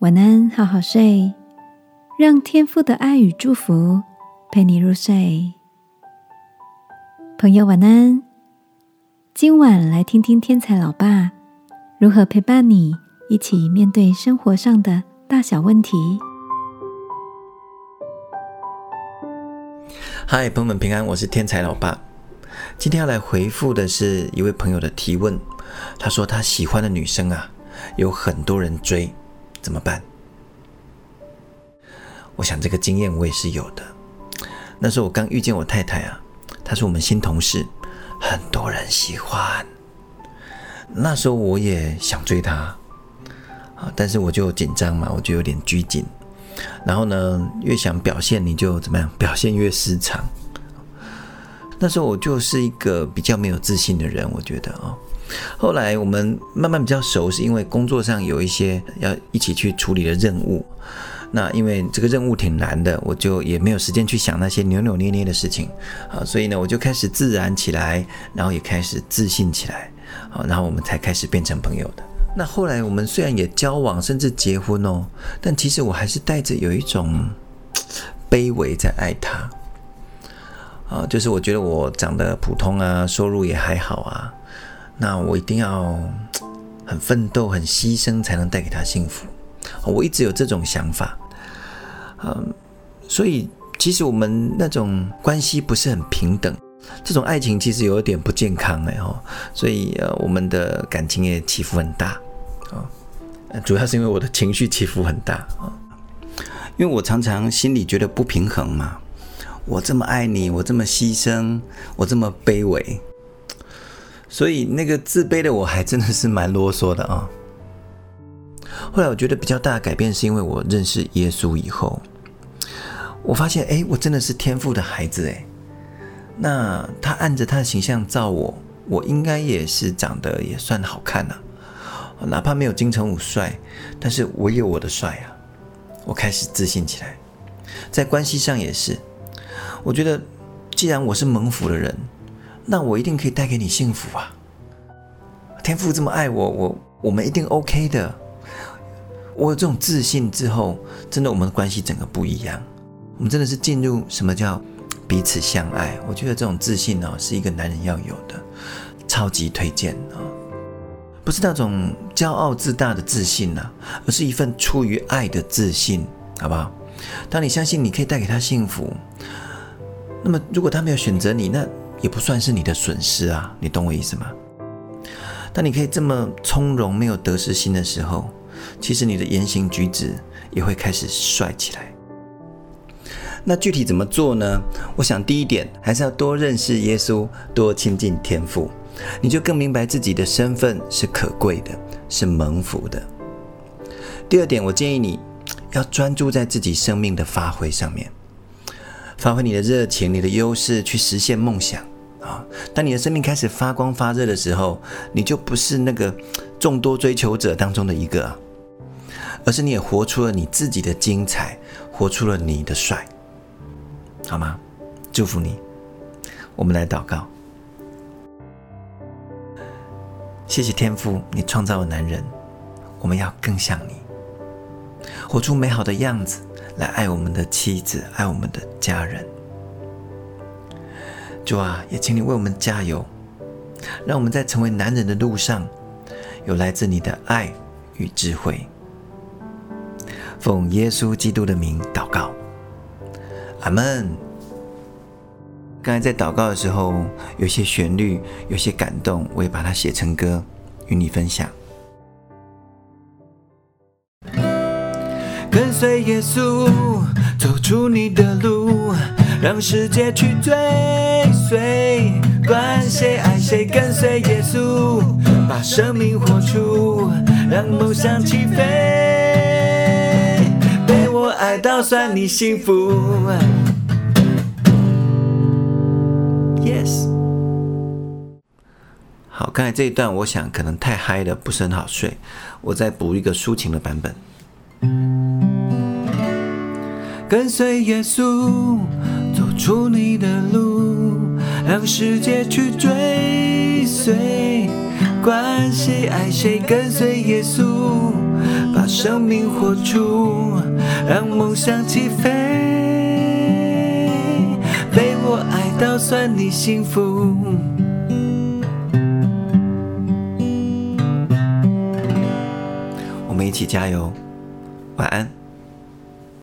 晚安，好好睡，让天父的爱与祝福陪你入睡。朋友，晚安。今晚来听听天才老爸如何陪伴你一起面对生活上的大小问题。嗨，朋友们平安，我是天才老爸。今天要来回复的是一位朋友的提问，他说他喜欢的女生啊，有很多人追。怎么办？我想这个经验我也是有的。那时候我刚遇见我太太啊，她是我们新同事，很多人喜欢。那时候我也想追她啊，但是我就紧张嘛，我就有点拘谨。然后呢，越想表现，你就怎么样？表现越失常。那时候我就是一个比较没有自信的人，我觉得啊。后来我们慢慢比较熟，是因为工作上有一些要一起去处理的任务。那因为这个任务挺难的，我就也没有时间去想那些扭扭捏捏的事情啊，所以呢，我就开始自然起来，然后也开始自信起来啊，然后我们才开始变成朋友的。那后来我们虽然也交往，甚至结婚哦，但其实我还是带着有一种卑微在爱他啊，就是我觉得我长得普通啊，收入也还好啊。那我一定要很奋斗、很牺牲，才能带给他幸福。我一直有这种想法，嗯，所以其实我们那种关系不是很平等，这种爱情其实有一点不健康哎哦，所以呃，我们的感情也起伏很大。啊，主要是因为我的情绪起伏很大啊，因为我常常心里觉得不平衡嘛，我这么爱你，我这么牺牲，我这么卑微。所以那个自卑的我还真的是蛮啰嗦的啊。后来我觉得比较大的改变是因为我认识耶稣以后，我发现哎，我真的是天赋的孩子哎。那他按着他的形象造我，我应该也是长得也算好看呐。哪怕没有金城武帅，但是我有我的帅啊。我开始自信起来，在关系上也是。我觉得既然我是蒙福的人。那我一定可以带给你幸福啊！天父这么爱我，我我们一定 OK 的。我有这种自信之后，真的我们的关系整个不一样。我们真的是进入什么叫彼此相爱？我觉得这种自信呢，是一个男人要有的，超级推荐啊！不是那种骄傲自大的自信呐，而是一份出于爱的自信，好不好？当你相信你可以带给他幸福，那么如果他没有选择你，那也不算是你的损失啊，你懂我意思吗？当你可以这么从容、没有得失心的时候，其实你的言行举止也会开始帅起来。那具体怎么做呢？我想第一点还是要多认识耶稣，多亲近天父，你就更明白自己的身份是可贵的，是蒙福的。第二点，我建议你要专注在自己生命的发挥上面。发挥你的热情，你的优势，去实现梦想啊！当你的生命开始发光发热的时候，你就不是那个众多追求者当中的一个，而是你也活出了你自己的精彩，活出了你的帅，好吗？祝福你！我们来祷告，谢谢天父，你创造了男人，我们要更像你，活出美好的样子。来爱我们的妻子，爱我们的家人。主啊，也请你为我们加油，让我们在成为男人的路上，有来自你的爱与智慧。奉耶稣基督的名祷告，阿门。刚才在祷告的时候，有些旋律，有些感动，我也把它写成歌，与你分享。跟随耶稣，走出你的路，让世界去追随。管谁爱谁，跟随耶稣，把生命活出，让梦想起飞。被我爱到算你幸福。Yes。好，刚才这一段，我想可能太嗨了，不是很好睡，我再补一个抒情的版本。跟随耶稣，出你的路，让世界去追随。管谁爱谁，跟随耶稣，把生命活出，让梦想起飞。被我爱到算你幸福。我们一起加油，晚安。